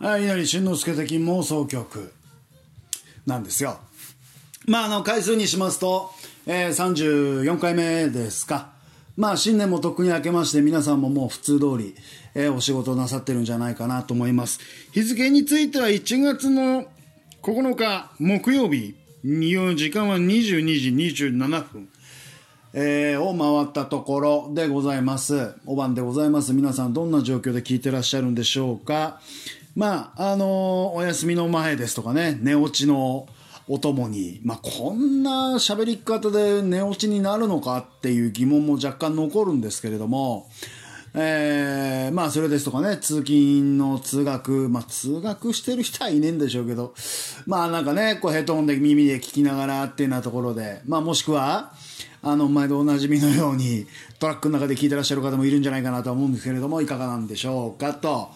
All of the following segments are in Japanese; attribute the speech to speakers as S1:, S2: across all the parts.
S1: はい、稲荷俊之介的妄想曲なんですよ。まあ、あの、回数にしますと、えー、34回目ですか。まあ、新年もとっくに明けまして、皆さんももう普通通り、えー、お仕事なさってるんじゃないかなと思います。日付については1月の9日木曜日、時間は22時27分。えー、を回ったところでございます。お晩でございます。皆さんどんな状況で聞いてらっしゃるんでしょうか。まあ、あのー、お休みの前ですとかね、寝落ちのお供に、まあ、こんな喋り方で寝落ちになるのかっていう疑問も若干残るんですけれども、えー、まあ、それですとかね、通勤の通学、まあ、通学してる人はいねえんでしょうけど、まあ、なんかね、こうヘッドホンで耳で聞きながらっていうようなところで、まあ、もしくは、あの、毎度おなじみのように、トラックの中で聞いてらっしゃる方もいるんじゃないかなと思うんですけれども、いかがなんでしょうかと。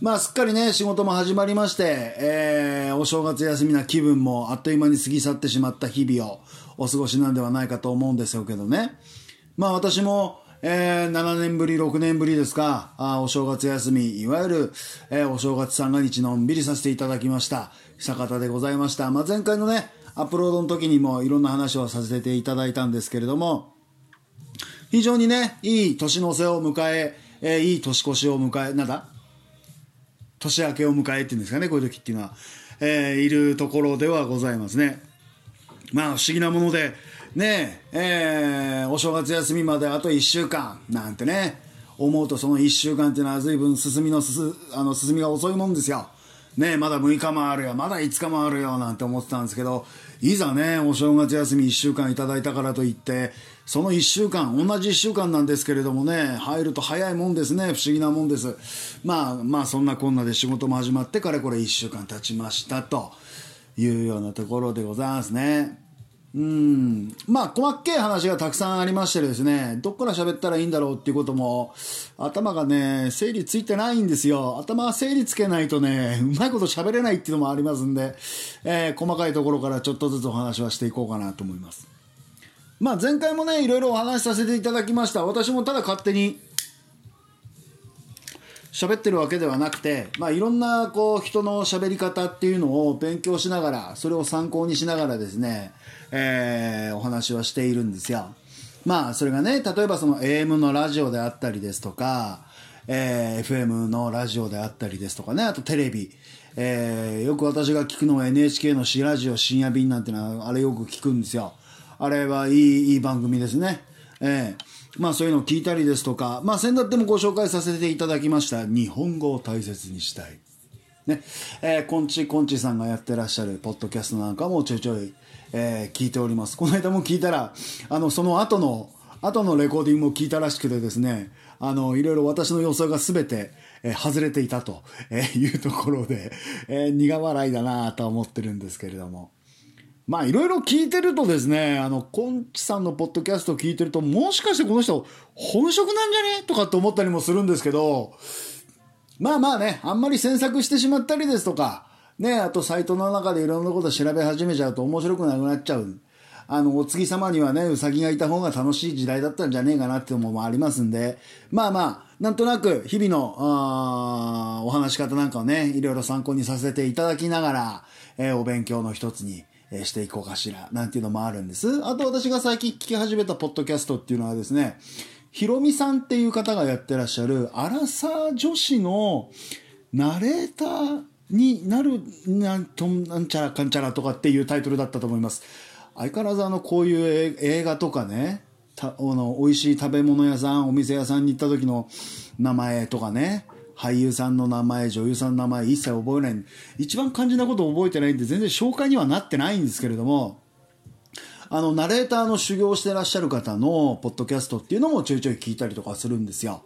S1: まあ、すっかりね、仕事も始まりまして、えー、お正月休みな気分もあっという間に過ぎ去ってしまった日々をお過ごしなんではないかと思うんですよけどね。まあ、私も、えー、7年ぶり、6年ぶりですか、あお正月休み、いわゆる、えー、お正月三が日のんびりさせていただきました。久方でございました。まあ、前回のね、アップロードの時にもいろんな話をさせていただいたんですけれども、非常にね、いい年の瀬を迎え、えー、いい年越しを迎え、なんだ？年明けを迎えっていうんですかね、こういう時っていうのは、えー、いるところではございますね。まあ、不思議なもので、ねえ、えー、お正月休みまであと1週間なんてね、思うとその1週間っていうのは随分進みのすあの進みが遅いもんですよ。ねまだ6日もあるよ、まだ5日もあるよなんて思ってたんですけど、いざね、お正月休み1週間いただいたからといって、その1週間、同じ1週間なんですけれどもね、入ると早いもんですね、不思議なもんです。まあまあ、そんなこんなで仕事も始まってかれこれ1週間経ちましたというようなところでございますね。うん。まあ、細っけい話がたくさんありましてですね、どっから喋ったらいいんだろうっていうことも、頭がね、整理ついてないんですよ。頭整理つけないとね、うまいこと喋れないっていうのもありますんで、えー、細かいところからちょっとずつお話はしていこうかなと思います。まあ、前回もね、いろいろお話しさせていただきました。私もただ勝手に、喋ってるわけではなくて、まあ、いろんなこう人の喋り方っていうのを勉強しながらそれを参考にしながらですね、えー、お話はしているんですよ。まあ、それがね、例えばその AM のラジオであったりですとか、えー、FM のラジオであったりですとかね、あとテレビ。えー、よく私が聞くのは NHK の C ラジオ深夜便なんてのは、あれよく聞くんですよ。あれはいい、いい番組ですね。えー、まあそういうのを聞いたりですとか、まあ先だってもご紹介させていただきました、日本語を大切にしたい。ね、えー、こんちこんちさんがやってらっしゃるポッドキャストなんかもちょいちょいえー、聞いております。この間も聞いたら、あの、その後の、後のレコーディングも聞いたらしくてですね、あの、いろいろ私の予想が全て、えー、外れていたと、えー、いうところで、えー、苦笑いだなと思ってるんですけれども。まあ、いろいろ聞いてるとですね、あの、コンチさんのポッドキャストを聞いてると、もしかしてこの人、本職なんじゃね？とかって思ったりもするんですけど、まあまあね、あんまり詮索してしまったりですとか、ね、あとサイトの中でいろんなこと調べ始めちゃうと面白くなくなっちゃう。あの、お月様にはね、うさぎがいた方が楽しい時代だったんじゃねえかなっていうのもありますんで、まあまあ、なんとなく日々の、あお話し方なんかをね、いろいろ参考にさせていただきながら、えー、お勉強の一つに、えー、していこうかしら、なんていうのもあるんです。あと私が最近聞き始めたポッドキャストっていうのはですね、ひろみさんっていう方がやってらっしゃる、アラサー女子のナレーター、になるなんとなんちゃらかんちゃらとかっていうタイトルだったと思います。相変わらずあのこういう映画とかねたあの美味しい食べ物屋さんお店屋さんに行った時の名前とかね俳優さんの名前女優さんの名前一切覚えない。一番肝心なことを覚えてないんで全然紹介にはなってないんですけれどもあのナレーターの修行してらっしゃる方のポッドキャストっていうのもちょいちょい聞いたりとかするんですよ。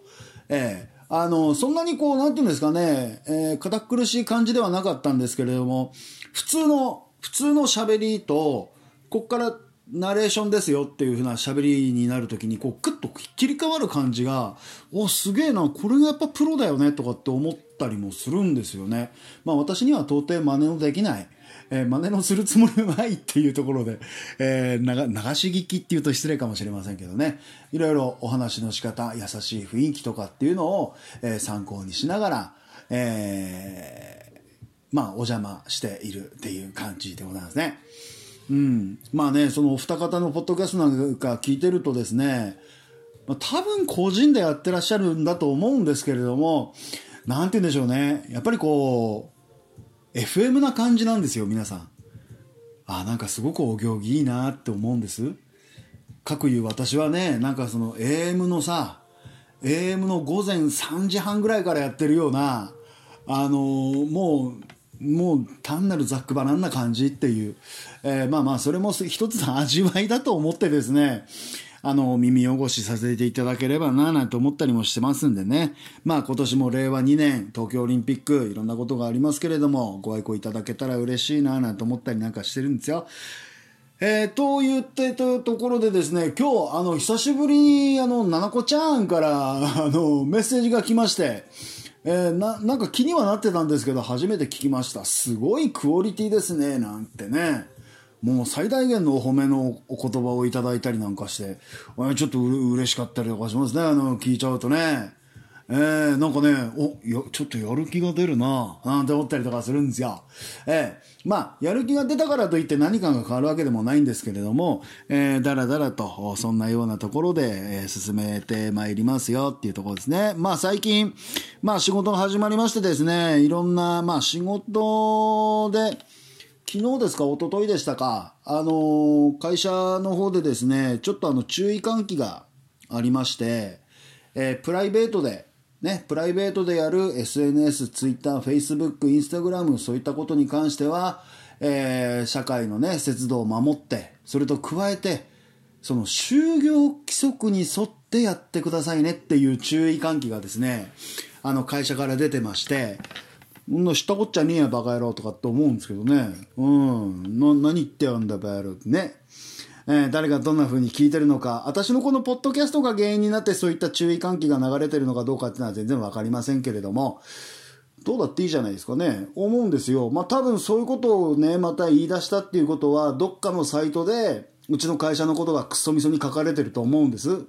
S1: ええ。あの、そんなにこう、なんていうんですかね、えー、堅苦しい感じではなかったんですけれども、普通の、普通の喋りと、こっからナレーションですよっていう風な喋りになるときに、こう、クッと切り替わる感じが、お、すげえな、これがやっぱプロだよね、とかって思ったりもするんですよね。まあ私には到底真似のできない、えー、真似のするつもりはないっていうところで、えー、流し聞きっていうと失礼かもしれませんけどね、いろいろお話の仕方、優しい雰囲気とかっていうのを、えー、参考にしながら、えー、まあ、お邪魔しているっていう感じでございますね。うん。まあね、そのお二方のポッドキャストなんか聞いてるとですね、まあ、多分個人でやってらっしゃるんだと思うんですけれども、なんて言うんでしょうね。やっぱりこう、FM な感じなんですよ、皆さん。あ、なんかすごくお行儀いいなって思うんです。各言う私はね、なんかその AM のさ、AM の午前3時半ぐらいからやってるような、あのー、もう、もう単なるざっくばらんな感じっていう、えー、まあまあそれも一つの味わいだと思ってですね、あの、耳汚しさせていただければな、なんて思ったりもしてますんでね。まあ今年も令和2年、東京オリンピック、いろんなことがありますけれども、ご愛顧いただけたら嬉しいな、なんて思ったりなんかしてるんですよ。えー、と言ってとところでですね、今日、あの、久しぶりに、あの、ななこちゃんから、あの、メッセージが来まして、えー、な、なんか気にはなってたんですけど、初めて聞きました。すごいクオリティですね、なんてね。もう最大限のお褒めのお言葉をいただいたりなんかして、ちょっとう嬉しかったりとかしますね、あの、聞いちゃうとね。えー、なんかね、お、や、ちょっとやる気が出るななんて思ったりとかするんですよ。えー、まあ、やる気が出たからといって何かが変わるわけでもないんですけれども、えー、だらだらと、そんなようなところで、えー、進めてまいりますよっていうところですね。まあ、最近、まあ、仕事が始まりましてですね、いろんな、まあ、仕事で、昨日ですか、一昨日でしたか、あの会社の方でですね、ちょっとあの注意喚起がありまして、えー、プライベートで、ね、プライベートでやる SNS、Twitter、Facebook、Instagram、そういったことに関しては、えー、社会のね、節度を守って、それと加えて、その就業規則に沿ってやってくださいねっていう注意喚起がですね、あの会社から出てまして、ん知ったこっちゃねえや、バカ野郎とかって思うんですけどね。うん。な、何言ってやんだ、バカ野郎ってね。えー、誰がどんな風に聞いてるのか、私のこのポッドキャストが原因になってそういった注意喚起が流れてるのかどうかっていうのは全然わかりませんけれども、どうだっていいじゃないですかね。思うんですよ。まあ多分そういうことをね、また言い出したっていうことは、どっかのサイトで、うちの会社のことがクソみそに書かれてると思うんです。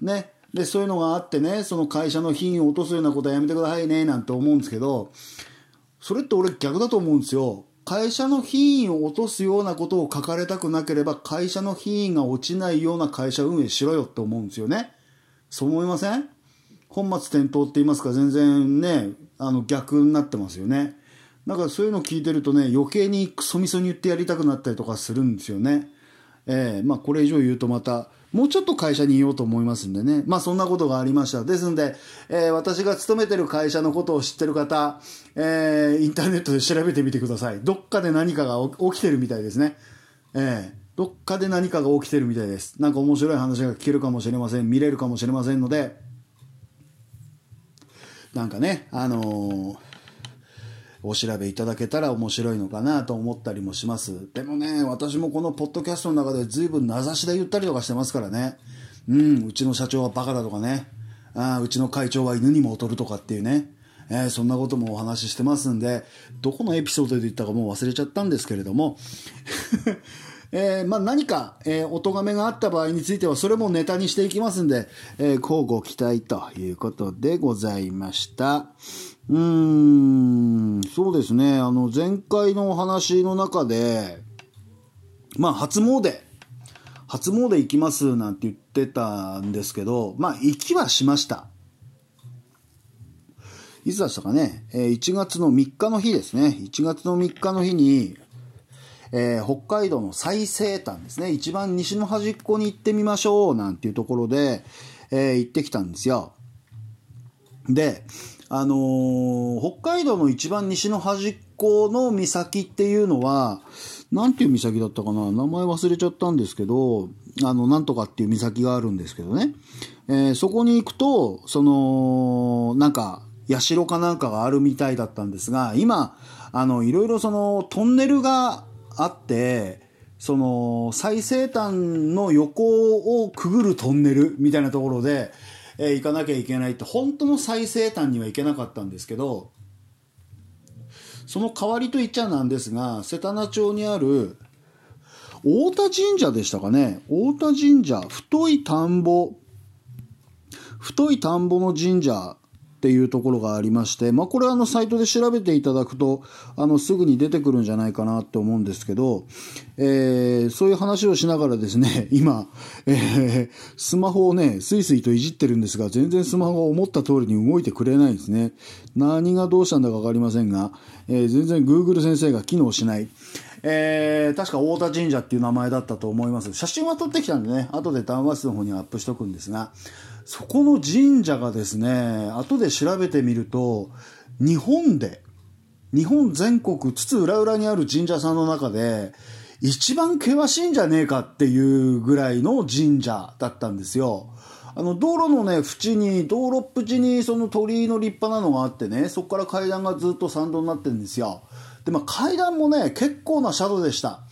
S1: ね。で、そういうのがあってね、その会社の品位を落とすようなことはやめてくださいね、なんて思うんですけど、それって俺逆だと思うんですよ。会社の品位を落とすようなことを書かれたくなければ、会社の品位が落ちないような会社運営しろよって思うんですよね。そう思いません？本末転倒って言いますか、全然ね、あの逆になってますよね。だからそういうの聞いてるとね、余計にクソみそに言ってやりたくなったりとかするんですよね。えー、まあこれ以上言うとまた、もうちょっと会社にいようと思いますんでね。まあそんなことがありました。ですんで、えー、私が勤めてる会社のことを知ってる方、えー、インターネットで調べてみてください。どっかで何かが起きてるみたいですね。えー、どっかで何かが起きてるみたいです。なんか面白い話が聞けるかもしれません。見れるかもしれませんので、なんかね、あのーお調べいただけたら面白いのかなと思ったりもします。でもね、私もこのポッドキャストの中で随分名指しで言ったりとかしてますからね。うん、うちの社長はバカだとかね。あうちの会長は犬にも劣るとかっていうね。えー、そんなこともお話ししてますんで、どこのエピソードで言ったかもう忘れちゃったんですけれども、えー、まあ、何か、えー、お咎めがあった場合については、それもネタにしていきますんで、えー、交互期待ということでございました。うーん、そうですね。あの、前回のお話の中で、まあ、初詣、初詣行きますなんて言ってたんですけど、まあ、行きはしました。いつだしたかね、え1月の3日の日ですね。1月の3日の日に、えー、北海道の最西端ですね。一番西の端っこに行ってみましょうなんていうところで、えー、行ってきたんですよ。で、あのー、北海道の一番西の端っこの岬っていうのは、なんていう岬だったかな？名前忘れちゃったんですけど、あの、なんとかっていう岬があるんですけどね。えー、そこに行くと、その、なんか、社かなんかがあるみたいだったんですが、今、あの、いろいろその、トンネルがあって、その、最西端の横をくぐるトンネルみたいなところで、えー、行かなきゃいけないって、本当の最西端には行けなかったんですけど、その代わりと言っちゃなんですが、瀬田名町にある、太田神社でしたかね。太田神社、太い田んぼ、太い田んぼの神社っていうところがありまして、まあ、これあのサイトで調べていただくとあのすぐに出てくるんじゃないかなって思うんですけど、えー、そういう話をしながらですね 今、えー、スマホをねスイスイといじってるんですが全然スマホが思った通りに動いてくれないんですね。何がどうしたんだか分かりませんが、えー、全然 Google 先生が機能しない。えー、確か太田神社っていう名前だったと思います。写真は撮ってきたんでね後で談話室の方にアップしとくんですがそこの神社がですね、後で調べてみると、日本で、日本全国津々浦々にある神社さんの中で、一番険しいんじゃねえかっていうぐらいの神社だったんですよ。あの、道路のね、縁に、道路っ縁にその鳥居の立派なのがあってね、そこから階段がずっと参道になってるんですよ。で、まあ階段もね、結構な斜度でした。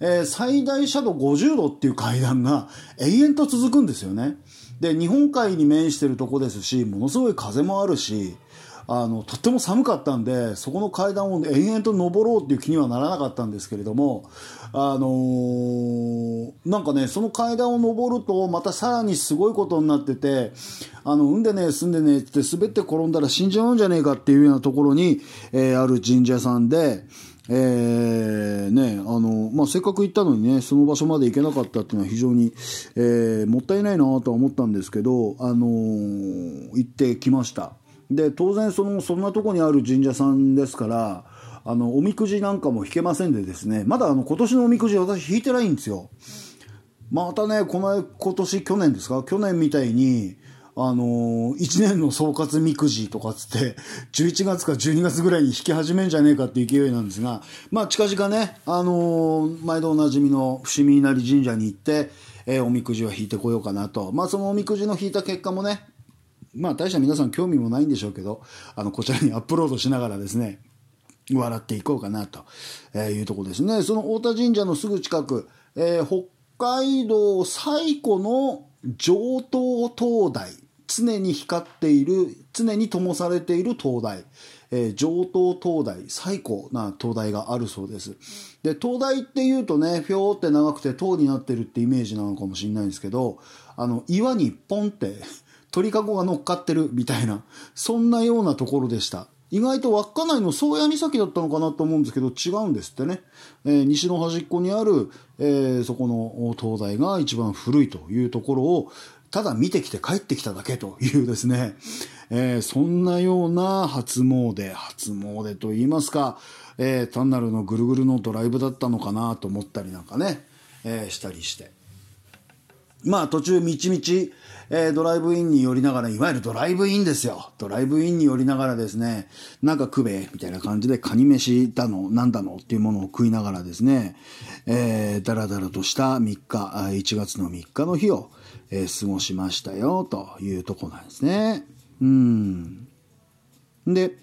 S1: えー、最大斜度50度っていう階段が延々と続くんですよね。で日本海に面してるとこですしものすごい風もあるしあのとっても寒かったんでそこの階段を延々と登ろうっていう気にはならなかったんですけれどもあのー、なんかねその階段を登るとまたさらにすごいことになっててあのうんでねすんでねって滑って転んだら死んじゃうんじゃねえかっていうようなところに、えー、ある神社さんで。えー、ね、あの、まあ、せっかく行ったのにね、その場所まで行けなかったっていうのは非常に、えー、もったいないなとは思ったんですけど、あのー、行ってきました。で、当然その、そんなとこにある神社さんですから、あの、おみくじなんかも引けませんでですね、まだあの、今年のおみくじ私引いてないんですよ。またね、この、今年、去年ですか？去年みたいに、あのー、1年の総括みくじとかつって、11月か12月ぐらいに引き始めんじゃねえかっていう勢いなんですが、まあ、近々ね、あのー、毎度おなじみの伏見稲荷神社に行って、えー、おみくじを引いてこようかなと。まあ、そのおみくじの引いた結果もね、まあ、大した皆さん興味もないんでしょうけど、あの、こちらにアップロードしながらですね、笑っていこうかなというとこですね。その太田神社のすぐ近く、えー、北海道最古の上東灯台常に光っている常に灯されている灯台、えー、上東灯台最古な灯台があるそうです。で灯台っていうとねひょーって長くて塔になってるってイメージなのかもしれないんですけどあの岩にポンって鳥かごが乗っかってるみたいなそんなようなところでした。意外と稚内の宗谷岬だったのかなと思うんですけど違うんですってね、えー、西の端っこにある、えー、そこの灯台が一番古いというところをただ見てきて帰ってきただけというですね、えー、そんなような初詣、初詣と言いますか、えー、単なるのぐるぐるのドライブだったのかなと思ったりなんかね、えー、したりして。まあ途中みちみち、えー、ドライブインに寄りながら、いわゆるドライブインですよ。ドライブインに寄りながらですね、なんか食べ、みたいな感じでカニ飯だの、なんだのっていうものを食いながらですね、えー、だらだらとした3日、1月の3日の日を、えー、過ごしましたよというとこなんですね。うん。で、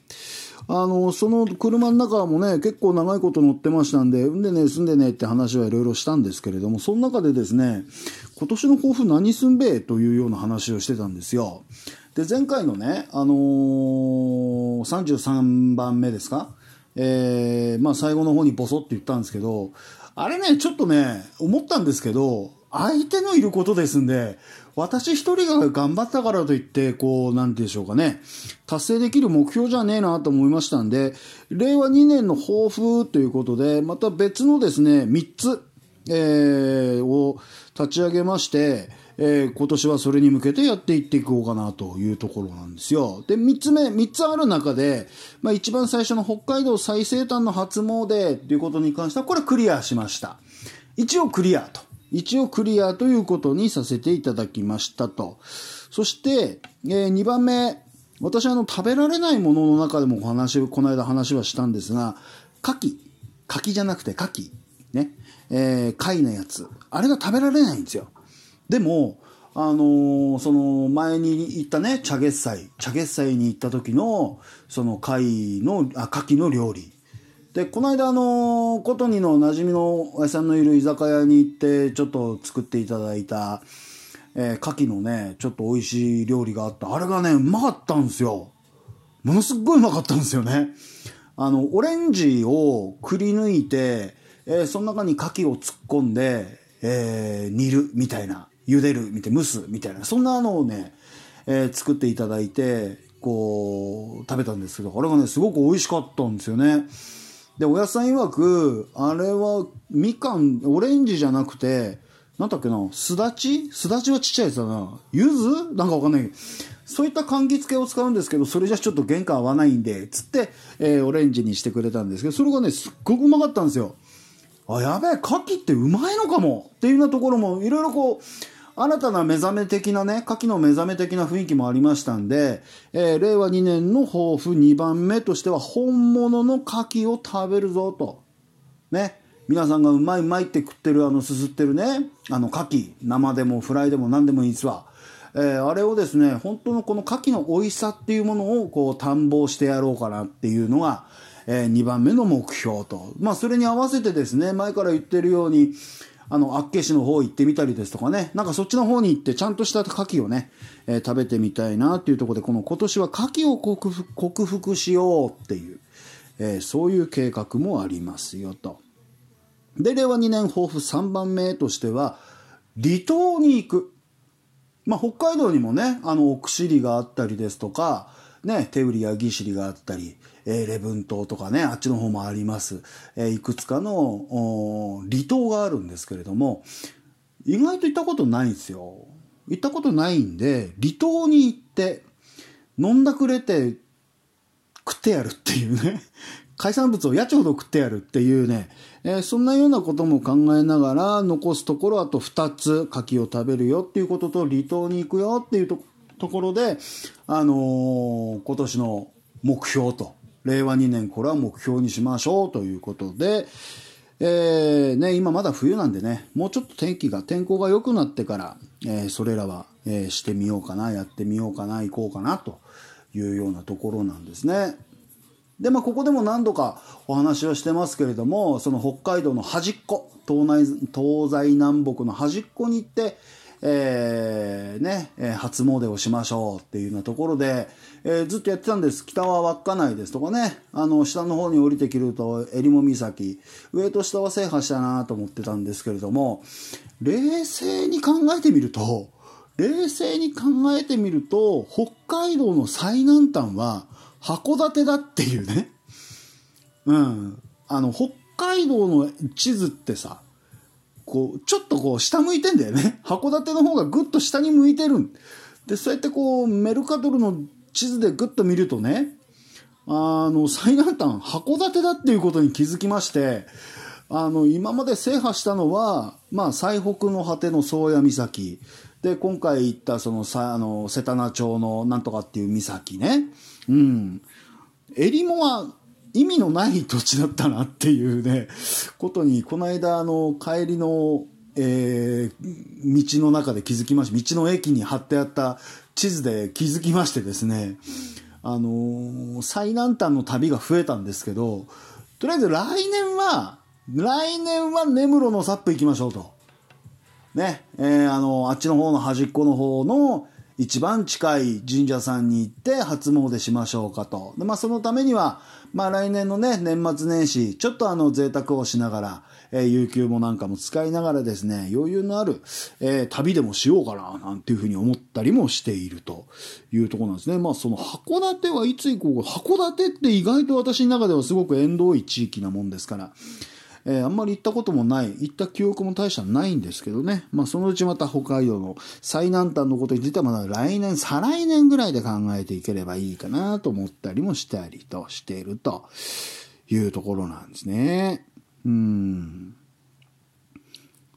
S1: あの、その車の中もね、結構長いこと乗ってましたんで、うんでね、住んでねって話はいろいろしたんですけれども、その中でですね、今年の抱負何すんべえというような話をしてたんですよ。で、前回のね、あのー、33番目ですか？えー、まあ最後の方にボソって言ったんですけど、あれね、ちょっとね、思ったんですけど、相手のいることですんで、私一人が頑張ったからといって、こう、なんて言うでしょうかね、達成できる目標じゃねえなと思いましたんで、令和2年の抱負ということで、また別のですね、3つ、えー、を立ち上げまして、えー、今年はそれに向けてやっていっていこうかなというところなんですよ。で、3つ目、3つある中で、まあ一番最初の北海道最西端の初詣ということに関しては、これクリアしました。一応クリアと。一応クリアということにさせていただきましたと。そして、えー、2番目、私あの食べられないものの中でもお話、この間話はしたんですが、牡蠣。牡蠣じゃなくて牡蠣。ね。えー、貝のやつ。あれが食べられないんですよ。でも、あのー、その前に行ったね、茶月祭。茶月祭に行った時の、その貝の、あ、牡蠣の料理。でこの間あの琴にの馴染みのおやさんのいる居酒屋に行ってちょっと作っていただいた、えー、牡蠣のねちょっと美味しい料理があった。あれがねうまかったんですよ。ものすっごいうまかったんですよね。あの、オレンジをくり抜いて、えー、その中に牡蠣を突っ込んで、えー、煮るみたいな、茹でるみたいな、蒸すみたいな、そんなのをね、えー、作っていただいて、こう、食べたんですけど、あれがね、すごく美味しかったんですよね。で、おやさん曰く、あれは、みかん、オレンジじゃなくて、なんだっけな、すだち？すだちはちっちゃいやつだな。柚子？なんかわかんない。そういった柑橘系を使うんですけど、それじゃちょっと原価合わないんで、つって、えー、オレンジにしてくれたんですけど、それがね、すっごくうまかったんですよ。あ、やべえ、牡蠣ってうまいのかもっていうようなところも、いろいろこう、新たな目覚め的なね、牡蠣の目覚め的な雰囲気もありましたんで、えー、令和2年の抱負2番目としては、本物の牡蠣を食べるぞと。ね。皆さんがうまいうまいって食ってる、あの、すすってるね、あの、牡蠣、生でもフライでも何でもいいですわ。えー、あれをですね、本当のこの牡蠣の美味しさっていうものを、こう、探訪してやろうかなっていうのが、えー、2番目の目標と。まあ、それに合わせてですね、前から言ってるように、あの、厚岸の方行ってみたりですとかね、なんかそっちの方に行ってちゃんとした牡蠣をね、えー、食べてみたいなっていうところで、この今年は牡蠣を克服克服しようっていう、えー、そういう計画もありますよと。で、令和2年抱負3番目としては、離島に行く。まあ、北海道にもね、あの、奥尻があったりですとか、ね、手売りやぎしりがあったり、えー、礼文島とかね、あっちの方もあります。えー、いくつかの離島があるんですけれども、意外と行ったことないんですよ。行ったことないんで、離島に行って、飲んだくれて食ってやるっていうね。海産物をやちほど食ってやるっていうね、えー、そんなようなことも考えながら、残すところあと2つ、牡蠣を食べるよっていうことと、離島に行くよっていうところで、あのー、今年の目標と、令和2年これは目標にしましょうということで、えー、ね、今まだ冬なんでね、もうちょっと天気が、天候が良くなってから、えー、それらは、えー、してみようかな、やってみようかな、行こうかなというようなところなんですね。で、まあ、ここでも何度かお話をしてますけれども、その北海道の端っこ、東内、東西南北の端っこに行って、えー、ね、初詣をしましょうっていうようなところで、えー、ずっとやってたんです。北は稚内ですとかね、あの、下の方に降りてくると、襟裳岬、上と下は制覇したなと思ってたんですけれども、冷静に考えてみると、冷静に考えてみると、北海道の最南端は、函館だっていうね。うん。あの、北海道の地図ってさ、こう、ちょっとこう、下向いてんだよね。函館の方がぐっと下に向いてる。で、そうやってこう、メルカトルの地図でぐっと見るとね、あの、最南端、函館だっていうことに気づきまして、あの、今まで制覇したのは、まあ、最北の果ての宗谷岬。で、今回行ったその、さ、あの、瀬田名町のなんとかっていう岬ね。うん。襟裳は意味のない土地だったなっていうね、ことに、この間、あの、帰りの、えー、道の中で気づきました。道の駅に貼ってあった地図で気づきましてですね、あのー、最南端の旅が増えたんですけど、とりあえず来年は、来年は根室のサップ行きましょうと。ね、えー、あの、あっちの方の端っこの方の一番近い神社さんに行って初詣しましょうかと。で、まあそのためには、まあ来年のね、年末年始、ちょっとあの贅沢をしながら、えー、有給もなんかも使いながらですね、余裕のある、えー、旅でもしようかな、なんていうふうに思ったりもしているというところなんですね。まあその函館はいつ行こうか。函館って意外と私の中ではすごく縁遠い地域なもんですから、えー、あんまり行ったこともない、行った記憶も大したないんですけどね。まあそのうちまた北海道の最南端のことについてはまだ来年、再来年ぐらいで考えていければいいかなと思ったりもしたりとしているというところなんですね。うん。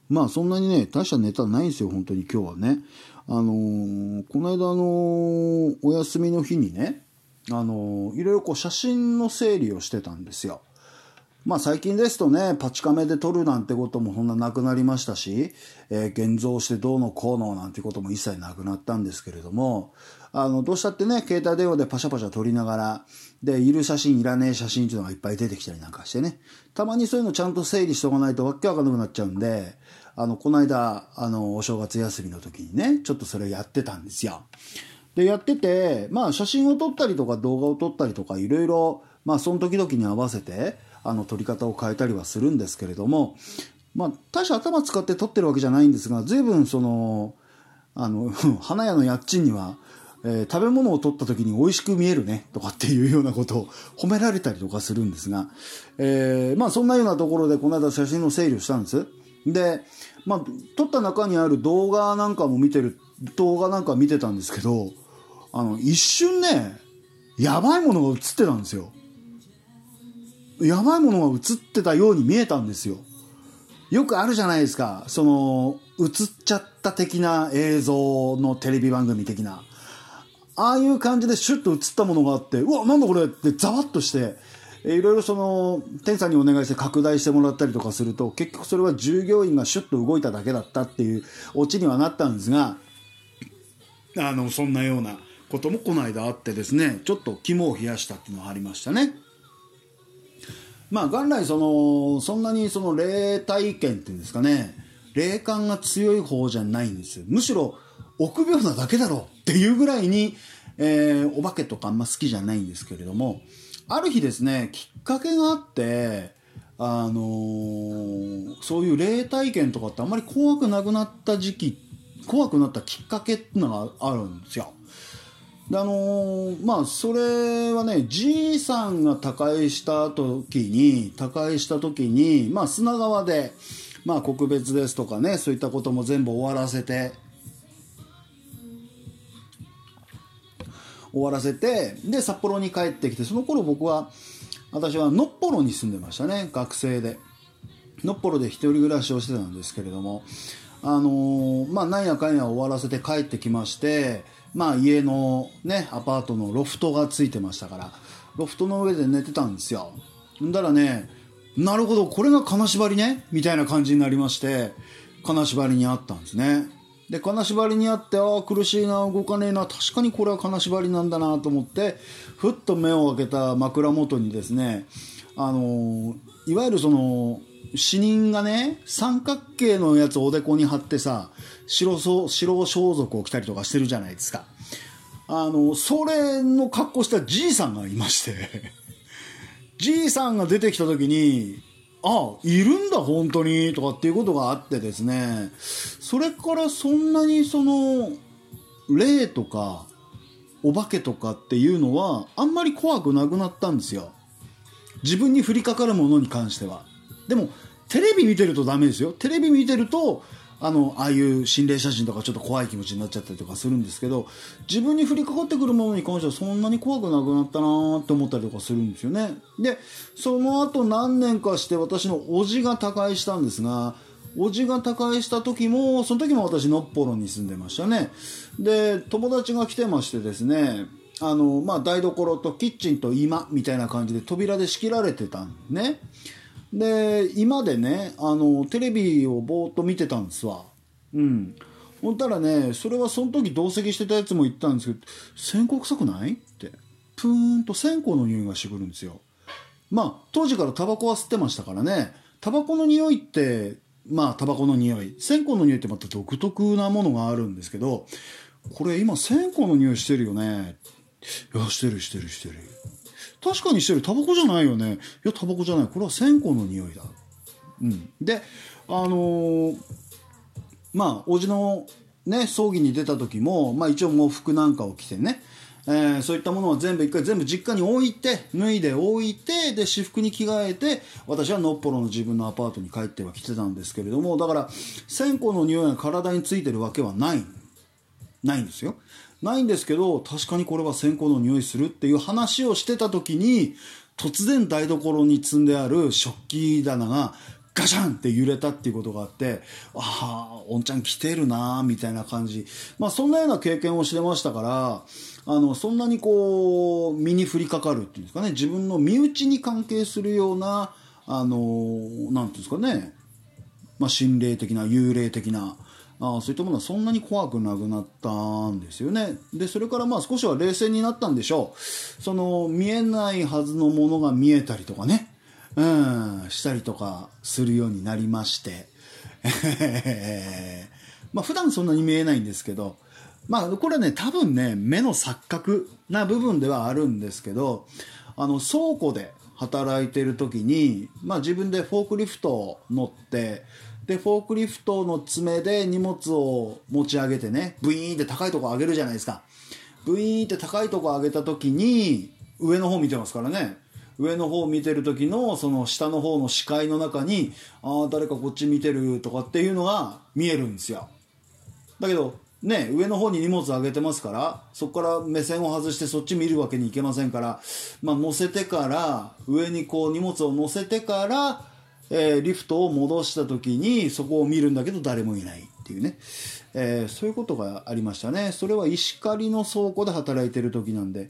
S1: まあそんなにね、大したネタないんですよ、本当に今日はね。あのー、この間あのー、お休みの日にね、あのー、いろいろこう写真の整理をしてたんですよ。まあ最近ですとね、パチカメで撮るなんてこともそんななくなりましたし、えー、現像してどうのこうのなんてことも一切なくなったんですけれども、あの、どうしたってね、携帯電話でパシャパシャ撮りながら、で、いる写真、いらねえ写真っていうのがいっぱい出てきたりなんかしてね、たまにそういうのちゃんと整理しとかないとわけわかんなくなっちゃうんで、あの、この間、あの、お正月休みの時にね、ちょっとそれやってたんですよ。で、やってて、まあ写真を撮ったりとか動画を撮ったりとかいろいろまあその時々に合わせてあの撮り方を変えたりはするんですけれどもまあ大して頭使って撮ってるわけじゃないんですが随分そのあの 花屋の家賃にはえー、食べ物を取った時に美味しく見えるねとかっていうようなことを褒められたりとかするんですが、えー、まあそんなようなところでこの間写真の整理をしたんです。で、まあ撮った中にある動画なんかも見てる、動画なんか見てたんですけど、あの一瞬ね、やばいものが映ってたんですよ。やばいものが映ってたように見えたんですよ。よくあるじゃないですか。その、映っちゃった的な映像のテレビ番組的な。ああいう感じでシュッと映ったものがあって、うわ、なんだこれってざわっとして、いろいろその、天さんにお願いして拡大してもらったりとかすると、結局それは従業員がシュッと動いただけだったっていうオチにはなったんですが、あの、そんなようなこともこの間あってですね、ちょっと肝を冷やしたっていうのがありましたね。まあ、元来その、そんなにその霊体験っていうんですかね、霊感が強い方じゃないんですよ。むしろ、臆病なだけだろうっていうぐらいに、えー、お化けとかあんま好きじゃないんですけれども、ある日ですね、きっかけがあって、あのー、そういう霊体験とかってあんまり怖くなくなった時期、怖くなったきっかけっていうのがあるんですよ。あのー、まあそれはねじいさんが他界した時に他界した時に、まあ、砂川で、まあ、告別ですとかねそういったことも全部終わらせて終わらせてで札幌に帰ってきてその頃僕は私はのっぽろに住んでましたね学生で。のっぽろで一人暮らしをしてたんですけれどもあのー、まあなんやかんや終わらせて帰ってきましてまあ家のねアパートのロフトがついてましたからロフトの上で寝てたんですよ。んだらねなるほどこれが金縛りねみたいな感じになりまして金縛りにあったんですね。で金縛りにあってああ苦しいな動かねえな確かにこれは金縛りなんだなと思ってふっと目を開けた枕元にですねあのいわゆるその死人がね三角形のやつをおでこに貼ってさ白白装束を着たりとかしてるじゃないですか。あのそれの格好したじいさんがいまして。じいさんが出てきた時にあいるんだ本当にとかっていうことがあってですね。それからそんなにその霊とかお化けとかっていうのはあんまり怖くなくなったんですよ。自分に降りかかるものに関しては。でもテレビ見てるとダメですよ。テレビ見てるとあのああいう心霊写真とかちょっと怖い気持ちになっちゃったりとかするんですけど自分に降りかかってくるものに関してはそんなに怖くなくなったなーって思ったりとかするんですよね。でその後何年かして私の叔父が他界したんですが叔父が他界した時もその時も私のっぽろに住んでましたね。で友達が来てましてですねあのまあ台所とキッチンと居間みたいな感じで扉で仕切られてたんね。で今でねあのテレビをぼーっと見てたんですわ。うん。ほんたらねそれはその時同席してたやつも言ったんですけど「線香臭くない?」って。プーンと線香の匂いがしてくるんですよ。まあ当時からタバコは吸ってましたからね。タバコの匂いってまあタバコの匂い。線香の匂いってまた独特なものがあるんですけどこれ今線香の匂いしてるよね。いやしてるしてるしてる。確かにしてるタバコじゃないよね。いやタバコじゃない。これは線香の匂いだ。うん。であのー、まあおじのね葬儀に出た時もまあ一応喪服なんかを着てねえー、そういったものを全部一回全部実家に置いて脱いで置いてで私服に着替えて私はのっぽろの自分のアパートに帰っては来てたんですけれどもだから線香の匂いが体についてるわけはない。ないんですよ。ないんですけど確かにこれは線香の匂いするっていう話をしてた時に突然台所に積んである食器棚がガシャンって揺れたっていうことがあってああおんちゃん来てるなみたいな感じ。まあそんなような経験をしてましたからあのそんなにこう身に降りかかるっていうんですかね。自分の身内に関係するようなあのなんていうんですかね、まあ、心霊的な幽霊的なあそういったものはそんなに怖くなくなったんですよね。でそれからまあ少しは冷静になったんでしょう。その見えないはずのものが見えたりとかね。うんしたりとかするようになりまして。まあ普段そんなに見えないんですけど。まあこれはね多分ね目の錯覚な部分ではあるんですけどあの倉庫で働いてる時に、まあ、自分でフォークリフトを乗ってでフォークリフトの爪で荷物を持ち上げてねブイーンって高いとこ上げるじゃないですか。ブイーンって高いとこ上げた時に上の方見てますからね。上の方見てる時のその下の方の視界の中にああ誰かこっち見てるとかっていうのが見えるんですよ。だけどね上の方に荷物上げてますからそこから目線を外してそっち見るわけにいけませんからまあ乗せてから上にこう荷物を乗せてからえー、リフトを戻した時にそこを見るんだけど誰もいないっていうね、えー、そういうことがありましたね。それは石狩の倉庫で働いてる時なんで、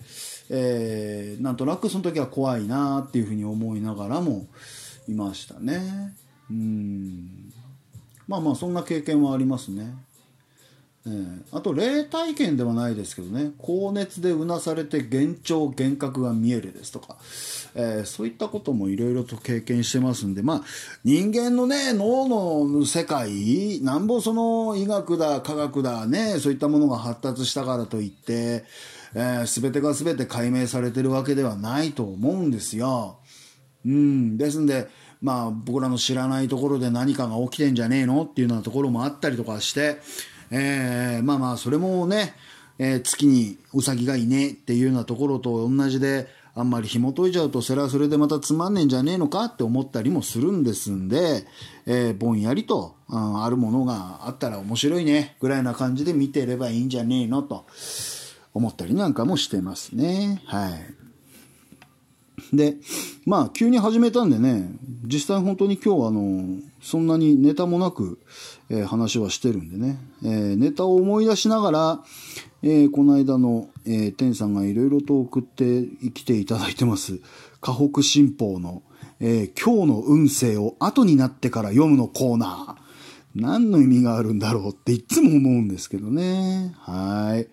S1: えー、なんとなくその時は怖いなっていうふうに思いながらもいましたね。うん。まあまあそんな経験はありますね。えー、あと霊体験ではないですけどね。高熱でうなされて幻聴幻覚が見えるですとか、えー、そういったこともいろいろと経験してますんで。まあ人間のね脳の世界なんぼその医学だ科学だねそういったものが発達したからといって、えー、全てが全て解明されてるわけではないと思うんですよ。うん、ですんでまあ僕らの知らないところで何かが起きてんじゃねえのっていうようなところもあったりとかしてえー、まあまあそれもね、えー、月にウサギがいねっていうようなところと同じであんまり紐解いちゃうとそれはそれでまたつまんねえんじゃねえのかって思ったりもするんですんで、えー、ぼんやりと、うん、あるものがあったら面白いねぐらいな感じで見てればいいんじゃねえのと思ったりなんかもしてますねはい。で、まあ、急に始めたんでね、実際本当に今日あの、そんなにネタもなく、えー、話はしてるんでね、えー、ネタを思い出しながら、えー、この間の、えー、天さんがいろいろと送ってきていただいてます、河北新報の、えー、今日の運勢を後になってから読むのコーナー。何の意味があるんだろうっていつも思うんですけどね。はい。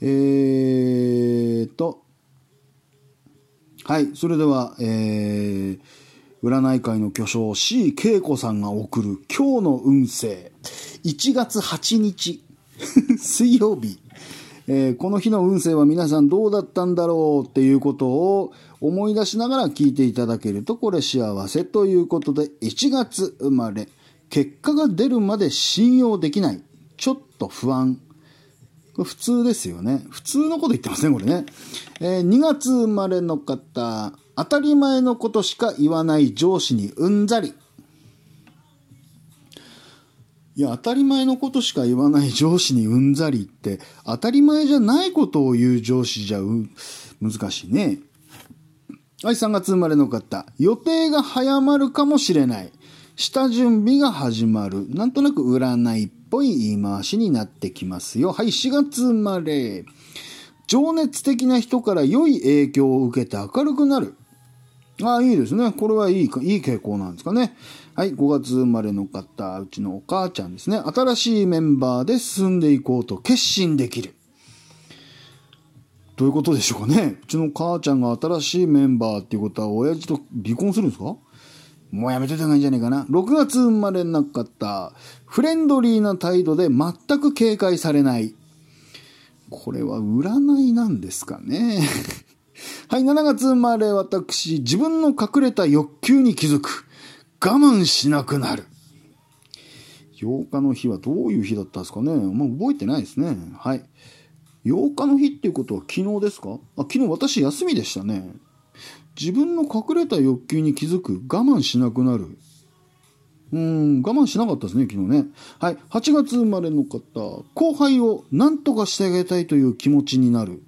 S1: えーと、はい、それでは、えー、占い界の巨匠 C 恵子さんが送る今日の運勢。1月8日、水曜日。えー、この日の運勢は皆さんどうだったんだろうっていうことを思い出しながら聞いていただけるとこれ幸せということで1月生まれ結果が出るまで信用できないちょっと不安これ普通ですよね。普通のこと言ってますね、これね。えー、2月生まれの方、当たり前のことしか言わない上司にうんざり。いや、当たり前のことしか言わない上司にうんざりって、当たり前じゃないことを言う上司じゃう、難しいね。はい、3月生まれの方、予定が早まるかもしれない。下準備が始まる。なんとなく占いっぽい言い回しになってきますよ。はい、4月生まれ。情熱的な人から良い影響を受けて明るくなる。ああ、いいですね。これはいい、いい傾向なんですかね。はい、5月生まれの方、うちのお母ちゃんですね。新しいメンバーで進んでいこうと決心できる。どういうことでしょうかね。うちの母ちゃんが新しいメンバーっていうことは、親父と離婚するんですか？もうやめといた方がいいんじゃないかな。6月生まれなかった。フレンドリーな態度で全く警戒されない。これは占いなんですかね。はい、7月生まれ私、自分の隠れた欲求に気づく。我慢しなくなる。8日の日はどういう日だったんですかね。まあ、覚えてないですね。はい。8日の日っていうことは昨日ですか？あ、昨日私休みでしたね。自分の隠れた欲求に気づく。我慢しなくなる。うん、我慢しなかったですね、昨日ね。はい。8月生まれの方、後輩を何とかしてあげたいという気持ちになる。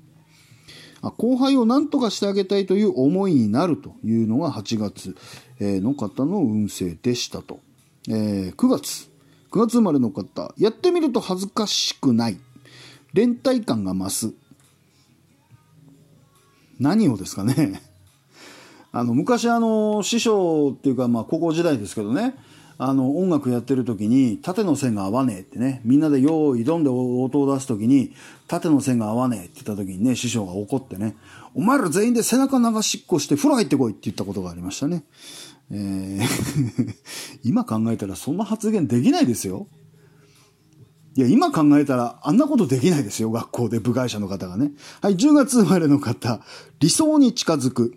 S1: 後輩を何とかしてあげたいという思いになるというのが8月の方の運勢でしたと。えー、9月。9月生まれの方、やってみると恥ずかしくない。連帯感が増す。何をですかね あの、昔あの、師匠っていうか、まあ、高校時代ですけどね、あの、音楽やってる時に、縦の線が合わねえってね、みんなで用意どんで音を出す時に、縦の線が合わねえって言った時にね、師匠が怒ってね、お前ら全員で背中流しっこして風呂入ってこいって言ったことがありましたね。えー 今考えたらそんな発言できないですよ。いや、今考えたら、あんなことできないですよ、学校で部外者の方がね。はい、10月生まれの方、理想に近づく。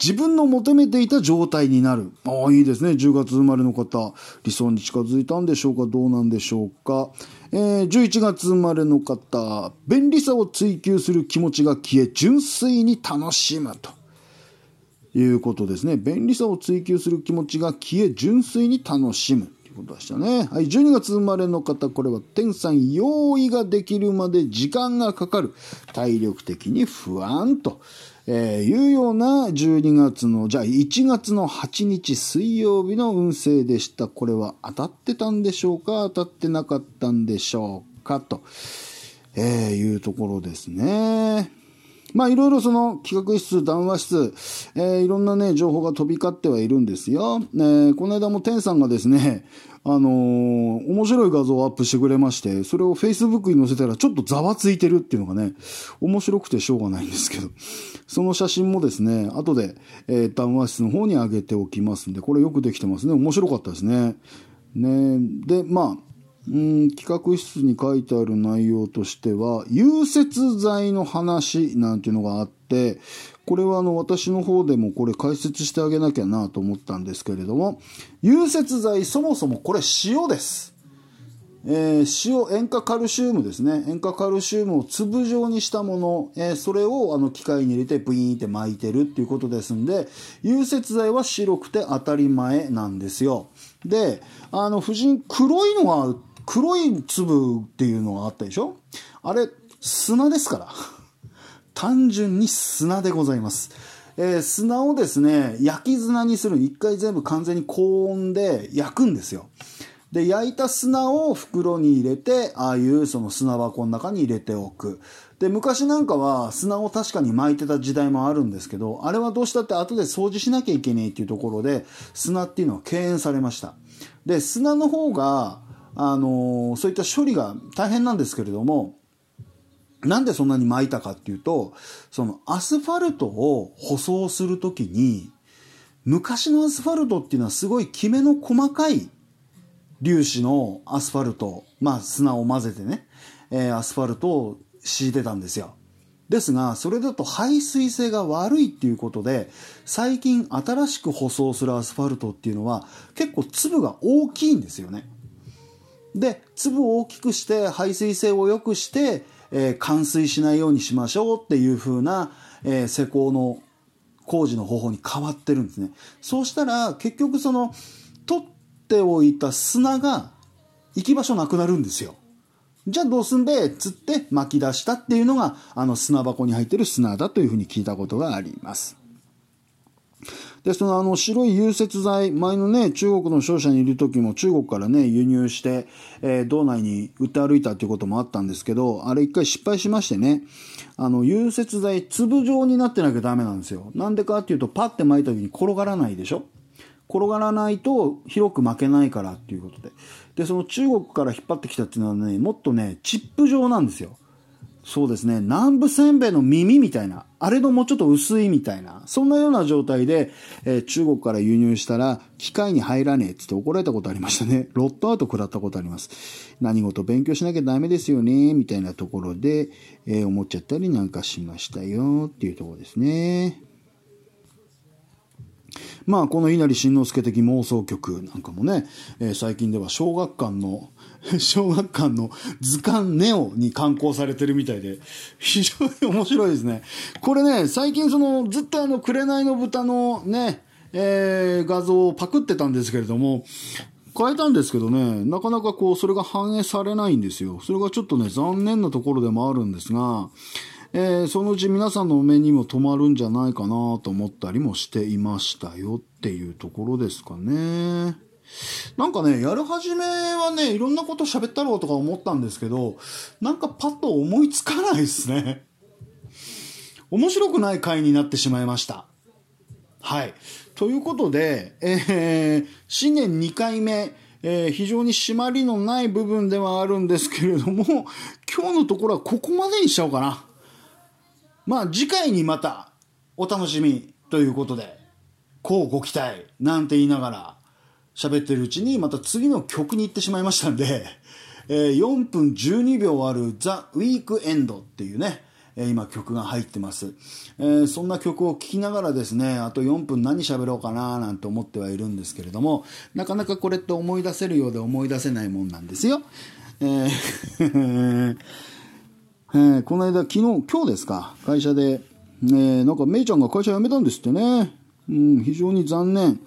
S1: 自分の求めていた状態になる。ああ、いいですね。10月生まれの方、理想に近づいたんでしょうかどうなんでしょうかえー、11月生まれの方、便利さを追求する気持ちが消え、純粋に楽しむと。いうことですね。便利さを追求する気持ちが消え、純粋に楽しむ。ということでしたね。はい、12月生まれの方、これは天さん、用意ができるまで時間がかかる。体力的に不安と。えー、いうような12月の、じゃあ1月の8日水曜日の運勢でした。これは当たってたんでしょうか？当たってなかったんでしょうか？と、えー、いうところですね。まあいろいろその企画室、談話室、えー、いろんなね、情報が飛び交ってはいるんですよ。えー、この間も天さんがですね、あのー、面白い画像をアップしてくれまして、それを Facebook に載せたらちょっとざわついてるっていうのがね、面白くてしょうがないんですけど、その写真もですね、後で、えー、談話室の方に上げておきますんで、これよくできてますね。面白かったですね。ねで、まあ、うん企画室に書いてある内容としては、融雪剤の話なんていうのがあって、これはあの私の方でもこれ解説してあげなきゃなと思ったんですけれども、融雪剤そもそもこれ塩です。えー、塩、塩化カルシウムですね。塩化カルシウムを粒状にしたもの、えー、それをあの機械に入れてブイーンって巻いてるっていうことですんで、融雪剤は白くて当たり前なんですよ。で、あの、夫人、黒いのが黒い粒っていうのがあったでしょ？あれ、砂ですから。単純に砂でございます。えー、砂をですね、焼き砂にする。一回全部完全に高温で焼くんですよ。で、焼いた砂を袋に入れて、ああいうその砂箱の中に入れておく。で、昔なんかは砂を確かに巻いてた時代もあるんですけど、あれはどうしたって後で掃除しなきゃいけないっていうところで、砂っていうのは敬遠されました。で、砂の方が、あのそういった処理が大変なんですけれども、なんでそんなに巻いたかっていうと、そのアスファルトを舗装するときに、昔のアスファルトっていうのはすごいきめの細かい粒子のアスファルト、まあ砂を混ぜてね、えー、アスファルトを敷いてたんですよ。ですが、それだと排水性が悪いっていうことで、最近新しく舗装するアスファルトっていうのは結構粒が大きいんですよね。で、粒を大きくして排水性を良くして、えー、冠水しないようにしましょうっていう風な、えー、施工の工事の方法に変わってるんですね。そうしたら結局その取っておいた砂が行き場所なくなるんですよ。じゃあどうすんべつって巻き出したっていうのがあの砂箱に入ってる砂だというふうに聞いたことがあります。で、そのあの白い融雪剤、前のね、中国の商社にいる時も中国からね、輸入して、えー、道内に売って歩いたっていうこともあったんですけど、あれ一回失敗しましてね、あの、融雪剤粒状になってなきゃダメなんですよ。なんでかっていうと、パッて巻いた時に転がらないでしょ？転がらないと広く巻けないからっていうことで。で、その中国から引っ張ってきたっていうのはね、もっとね、チップ状なんですよ。そうですね、南部せんべいの耳みたいな、あれのもうちょっと薄いみたいな、そんなような状態で、えー、中国から輸入したら、機械に入らねえっつって怒られたことありましたね。ロットアウト食らったことあります。何事勉強しなきゃダメですよね、みたいなところで、えー、思っちゃったりなんかしましたよ、っていうところですね。まあ、この稲荷新之助的妄想曲なんかもね、えー、最近では小学館の、小学館の図鑑ネオに刊行されてるみたいで、非常に面白いですね。これね、最近その、ずっとあの、紅の豚のね、えー、画像をパクってたんですけれども、変えたんですけどね、なかなかこう、それが反映されないんですよ。それがちょっとね、残念なところでもあるんですが、えー、そのうち皆さんのお目にも止まるんじゃないかなと思ったりもしていましたよっていうところですかね。なんかね、やる始めはね、いろんなこと喋ったろうとか思ったんですけど、なんかパッと思いつかないですね。面白くない回になってしまいました。はい。ということで、えー、新年2回目、えー、非常に締まりのない部分ではあるんですけれども、今日のところはここまでにしちゃおうかな。まあ次回にまたお楽しみということで、こうご期待なんて言いながら喋ってるうちにまた次の曲に行ってしまいましたんで、え、4分12秒あるザ・ウィークエンドっていうね、え、今曲が入ってます、えー、そんな曲を聴きながらですね、あと4分何喋ろうかななんて思ってはいるんですけれども、なかなかこれって思い出せるようで思い出せないもんなんですよ。えー えー、この間、昨日、今日ですか、会社で、え、なんか、めいちゃんが会社辞めたんですってね。うん、非常に残念。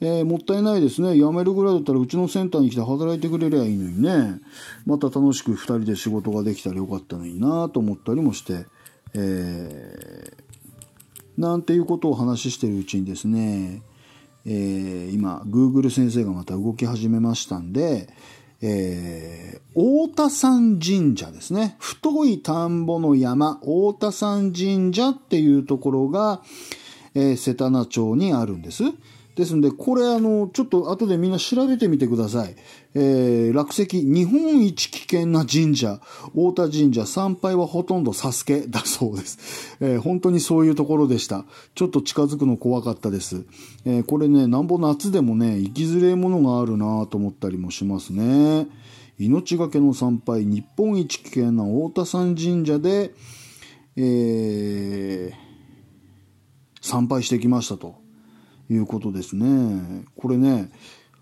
S1: えー、もったいないですね。辞めるぐらいだったらうちのセンターに来て働いてくれりゃいいのにね。また楽しく2人で仕事ができたらよかったのになと思ったりもして、えー、なんていうことを話してるうちにですね、えー、今、Google 先生がまた動き始めましたんで、えー、太田山神社ですね。太い田んぼの山、太田山神社っていうところが、えー、瀬田名町にあるんです。ですんで、これあの、ちょっと後でみんな調べてみてください。えー、落石、日本一危険な神社、太田神社、参拝はほとんどサスケだそうです。えー、本当にそういうところでした。ちょっと近づくの怖かったです。えー、これね、なんぼ夏でもね、行きづれえものがあるなと思ったりもしますね。命がけの参拝、日本一危険な太田山神社で、えー、参拝してきましたと。いうことですね。これね、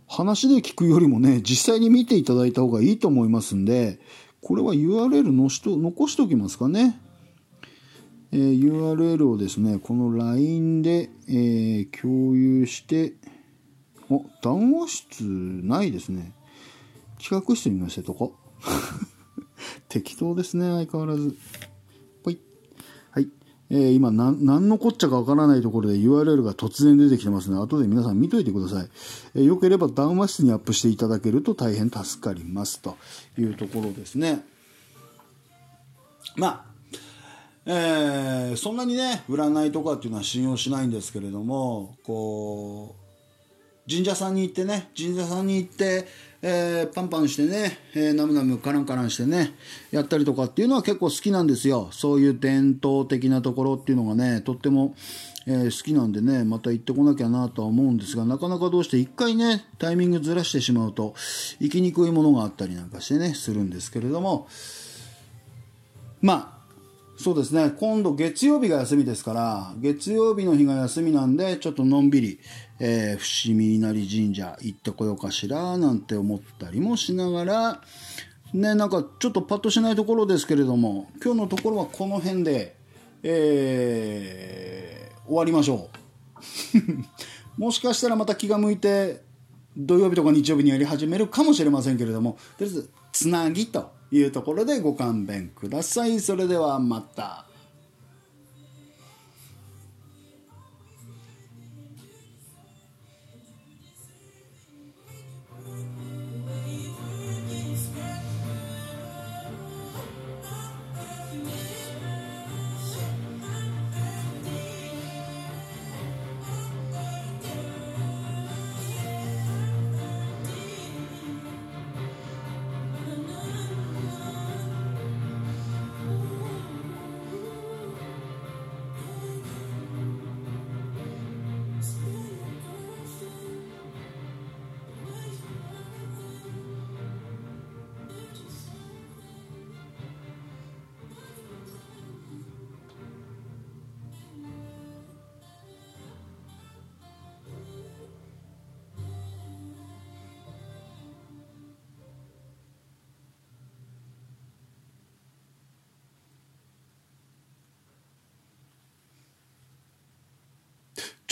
S1: 話で聞くよりもね、実際に見ていただいた方がいいと思いますんで、これは URL のしと残しておきますかね。えー、URL をですね、この LINE で、えー、共有して、あ、談話室ないですね。企画室に載せとこ。適当ですね、相変わらず。えー、今何、何のこっちゃかわからないところで URL が突然出てきてますので、後で皆さん見といてください。えー、よければ談話室にアップしていただけると大変助かりますというところですね。まあ、えー、そんなにね、占いとかっていうのは信用しないんですけれども、こう、神社さんに行ってね、神社さんに行って、えー、パンパンしてね、えー、ナムナムカランカランしてね、やったりとかっていうのは結構好きなんですよ。そういう伝統的なところっていうのがね、とっても、えー、好きなんでね、また行ってこなきゃなとは思うんですが、なかなかどうして一回ね、タイミングずらしてしまうと、行きにくいものがあったりなんかしてね、するんですけれども、まあ、そうですね今度月曜日が休みですから月曜日の日が休みなんでちょっとのんびり、えー、伏見稲荷神社行ってこようかしらなんて思ったりもしながらねなんかちょっとパッとしないところですけれども今日のところはこの辺で、えー、終わりましょう もしかしたらまた気が向いて土曜日とか日曜日にやり始めるかもしれませんけれどもとりあえずつなぎというところでご勘弁ください。それではまた。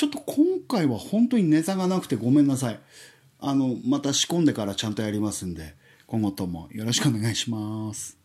S1: ちょっと今回は本当にネタがなくてごめんなさい。あの、また仕込んでからちゃんとやりますんで、今後ともよろしくお願いします。